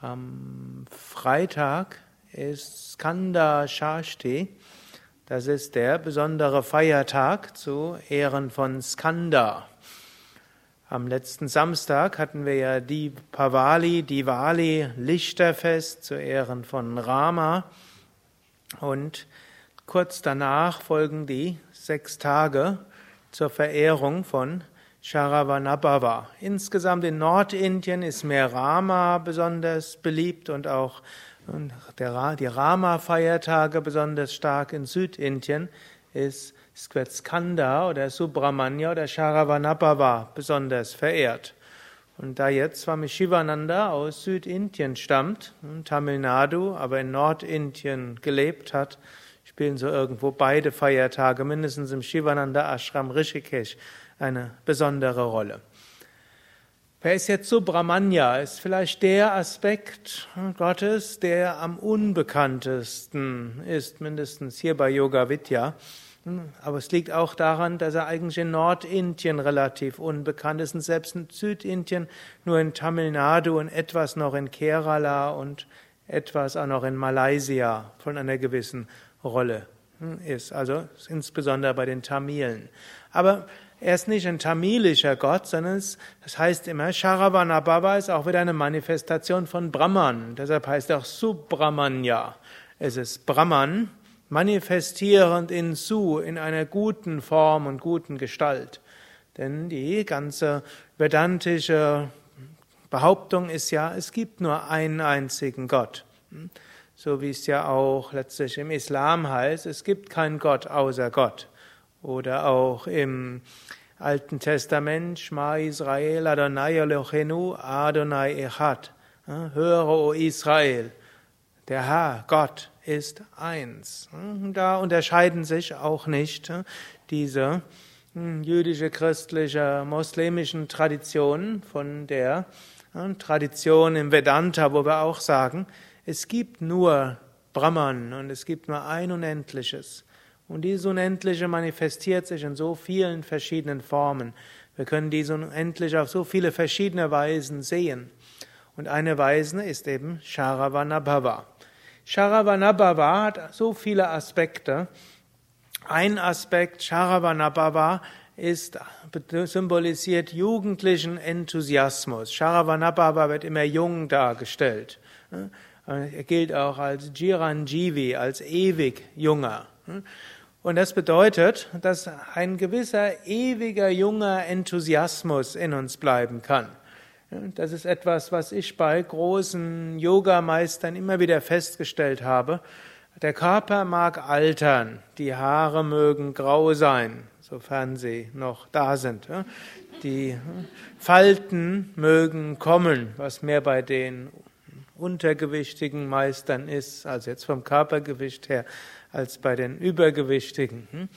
Am Freitag ist Skanda Shashti. Das ist der besondere Feiertag zu Ehren von Skanda. Am letzten Samstag hatten wir ja die Pavali, Diwali, Lichterfest zu Ehren von Rama. Und kurz danach folgen die sechs Tage zur Verehrung von Sharavanabhava. Insgesamt in Nordindien ist mehr Rama besonders beliebt und auch die Rama-Feiertage besonders stark. In Südindien ist Skanda oder Subramanya oder Sharavanabhava besonders verehrt. Und da jetzt Swami Shivananda aus Südindien stammt, Tamil Nadu, aber in Nordindien gelebt hat, spielen so irgendwo beide Feiertage, mindestens im Shivananda Ashram Rishikesh, eine besondere Rolle. Wer ist jetzt Subramanya? Ist vielleicht der Aspekt Gottes, der am unbekanntesten ist, mindestens hier bei Yoga Vidya. Aber es liegt auch daran, dass er eigentlich in Nordindien relativ unbekannt ist und selbst in Südindien nur in Tamil Nadu und etwas noch in Kerala und etwas auch noch in Malaysia von einer gewissen Rolle ist. Also insbesondere bei den Tamilen. Aber er ist nicht ein tamilischer Gott, sondern es, das heißt immer, Sharavanabhava ist auch wieder eine Manifestation von Brahman. Deshalb heißt er auch Subramanya. Es ist Brahman, manifestierend in Su, in einer guten Form und guten Gestalt. Denn die ganze vedantische Behauptung ist ja, es gibt nur einen einzigen Gott. So wie es ja auch letztlich im Islam heißt, es gibt keinen Gott außer Gott. Oder auch im Alten Testament, Shma Israel, Adonai Elochenu, Adonai Echad. Höre, o Israel, der Herr, Gott, ist eins. Da unterscheiden sich auch nicht diese hm, jüdische, christliche, muslimischen Traditionen von der Tradition im Vedanta, wo wir auch sagen, es gibt nur Brahman und es gibt nur ein Unendliches. Und dieses Unendliche manifestiert sich in so vielen verschiedenen Formen. Wir können dieses Unendliche auf so viele verschiedene Weisen sehen. Und eine Weise ist eben Sharavanabhava. Sharavanabhava hat so viele Aspekte. Ein Aspekt Sharavanabhava ist, symbolisiert jugendlichen Enthusiasmus. Sharavanabhava wird immer jung dargestellt. Er gilt auch als Jiranjivi, als ewig junger. Und das bedeutet, dass ein gewisser ewiger junger Enthusiasmus in uns bleiben kann. Das ist etwas, was ich bei großen Yogameistern immer wieder festgestellt habe. Der Körper mag altern, die Haare mögen grau sein, sofern sie noch da sind. Die Falten mögen kommen, was mehr bei den untergewichtigen Meistern ist, also jetzt vom Körpergewicht her, als bei den Übergewichtigen. Hm?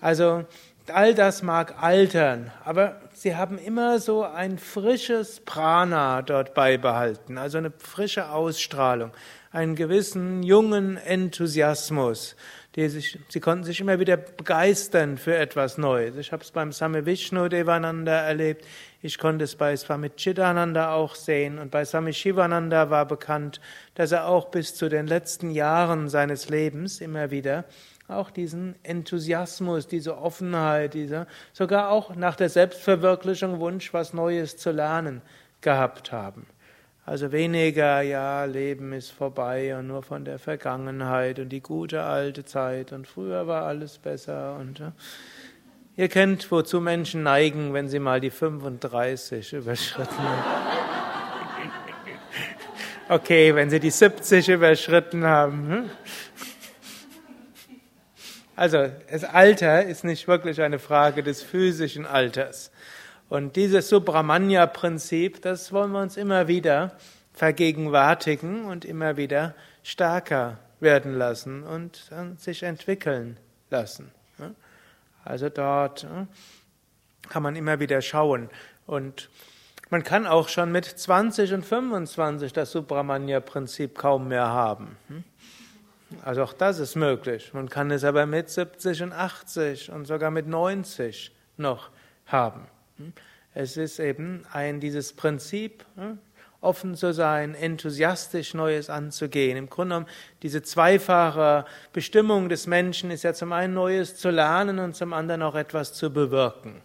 Also all das mag altern, aber sie haben immer so ein frisches Prana dort beibehalten, also eine frische Ausstrahlung, einen gewissen jungen Enthusiasmus. Sich, sie konnten sich immer wieder begeistern für etwas Neues. Ich habe es beim Same Vishnu Devananda erlebt, ich konnte es bei Swami Chidananda auch sehen und bei Swami Shivananda war bekannt, dass er auch bis zu den letzten Jahren seines Lebens immer wieder auch diesen Enthusiasmus, diese Offenheit, diese, sogar auch nach der Selbstverwirklichung Wunsch, was Neues zu lernen gehabt haben. Also weniger, ja, Leben ist vorbei und nur von der Vergangenheit und die gute alte Zeit und früher war alles besser und ja. Ihr kennt, wozu Menschen neigen, wenn sie mal die 35 überschritten haben. Okay, wenn sie die 70 überschritten haben. Hm? Also, das Alter ist nicht wirklich eine Frage des physischen Alters. Und dieses Subramanya-Prinzip, das wollen wir uns immer wieder vergegenwärtigen und immer wieder stärker werden lassen und sich entwickeln lassen. Also dort äh, kann man immer wieder schauen. Und man kann auch schon mit 20 und 25 das Subramanya-Prinzip kaum mehr haben. Hm? Also auch das ist möglich. Man kann es aber mit 70 und 80 und sogar mit 90 noch haben. Hm? Es ist eben ein dieses Prinzip, hm? Offen zu sein, enthusiastisch Neues anzugehen. Im Grunde genommen, diese zweifache Bestimmung des Menschen ist ja zum einen Neues zu lernen und zum anderen auch etwas zu bewirken.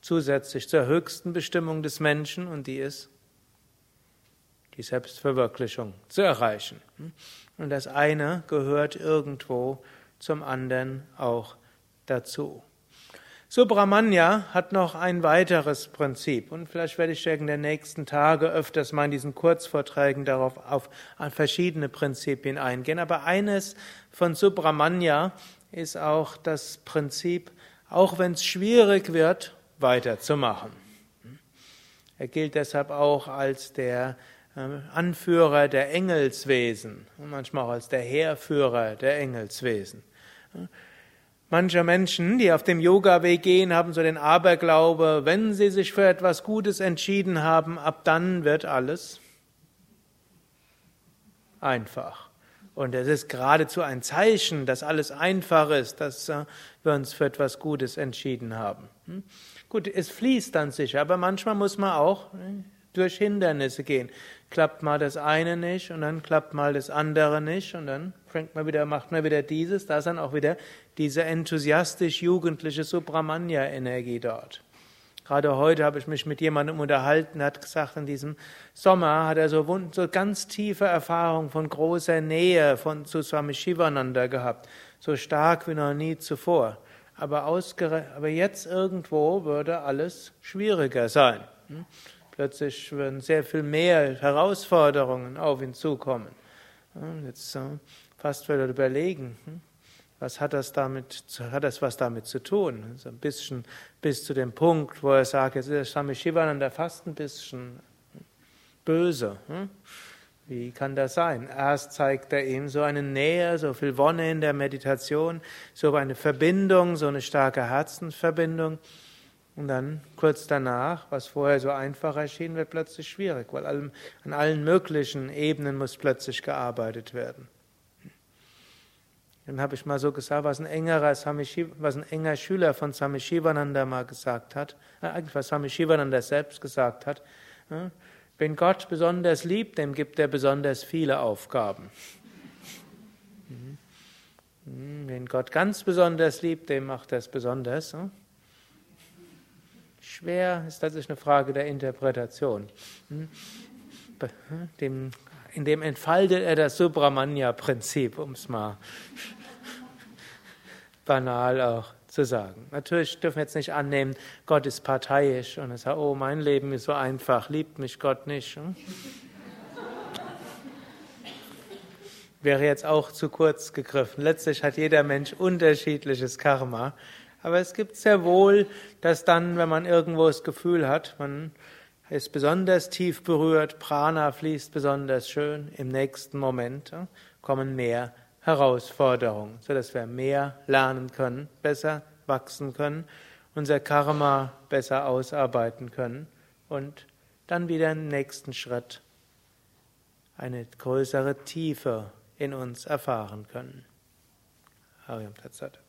Zusätzlich zur höchsten Bestimmung des Menschen und die ist die Selbstverwirklichung zu erreichen. Und das eine gehört irgendwo zum anderen auch dazu. Subramanya hat noch ein weiteres Prinzip und vielleicht werde ich in den nächsten Tagen öfters mal in diesen Kurzvorträgen darauf auf verschiedene Prinzipien eingehen. Aber eines von Subramanya ist auch das Prinzip, auch wenn es schwierig wird, weiterzumachen. Er gilt deshalb auch als der ähm, Anführer der Engelswesen und manchmal auch als der Heerführer der Engelswesen. Manche Menschen, die auf dem Yoga-Weg gehen, haben so den Aberglaube, wenn sie sich für etwas Gutes entschieden haben, ab dann wird alles einfach. Und es ist geradezu ein Zeichen, dass alles einfach ist, dass äh, wir uns für etwas Gutes entschieden haben. Hm? Gut, es fließt dann sicher, aber manchmal muss man auch äh, durch Hindernisse gehen. Klappt mal das eine nicht und dann klappt mal das andere nicht und dann fängt man wieder, macht man wieder dieses, da ist dann auch wieder diese enthusiastisch-jugendliche Subramanya-Energie dort. Gerade heute habe ich mich mit jemandem unterhalten, hat gesagt, in diesem Sommer hat er so, so ganz tiefe Erfahrung von großer Nähe von, zu Swami Shivananda gehabt. So stark wie noch nie zuvor. Aber, aber jetzt irgendwo würde alles schwieriger sein. Plötzlich würden sehr viel mehr Herausforderungen auf ihn zukommen. Jetzt fast wieder überlegen, hm, was hat das damit, hat das was damit zu tun? So ein bisschen bis zu dem Punkt, wo er sagt, jetzt ist der Swami Shivananda fast ein bisschen böse. Hm? Wie kann das sein? Erst zeigt er ihm so eine Nähe, so viel Wonne in der Meditation, so eine Verbindung, so eine starke Herzensverbindung. Und dann kurz danach, was vorher so einfach erschien, wird plötzlich schwierig, weil an allen möglichen Ebenen muss plötzlich gearbeitet werden. Dann habe ich mal so gesagt, was ein, engerer was ein enger Schüler von Swami Shivananda mal gesagt hat, äh, eigentlich was Swami Shivananda selbst gesagt hat, äh, wenn Gott besonders liebt, dem gibt er besonders viele Aufgaben. Mhm. Mhm. Wenn Gott ganz besonders liebt, dem macht er es besonders. Schwer ist tatsächlich eine Frage der Interpretation. Hm? Dem, in dem entfaltet er das Subramanya-Prinzip, um es mal banal auch zu sagen. Natürlich dürfen wir jetzt nicht annehmen, Gott ist parteiisch und er sagt, oh, mein Leben ist so einfach, liebt mich Gott nicht. Hm? Wäre jetzt auch zu kurz gegriffen. Letztlich hat jeder Mensch unterschiedliches Karma. Aber es gibt sehr wohl, dass dann, wenn man irgendwo das Gefühl hat, man ist besonders tief berührt, Prana fließt besonders schön, im nächsten Moment kommen mehr Herausforderungen, sodass wir mehr lernen können, besser wachsen können, unser Karma besser ausarbeiten können und dann wieder im nächsten Schritt eine größere Tiefe in uns erfahren können. Hariam Tatsat.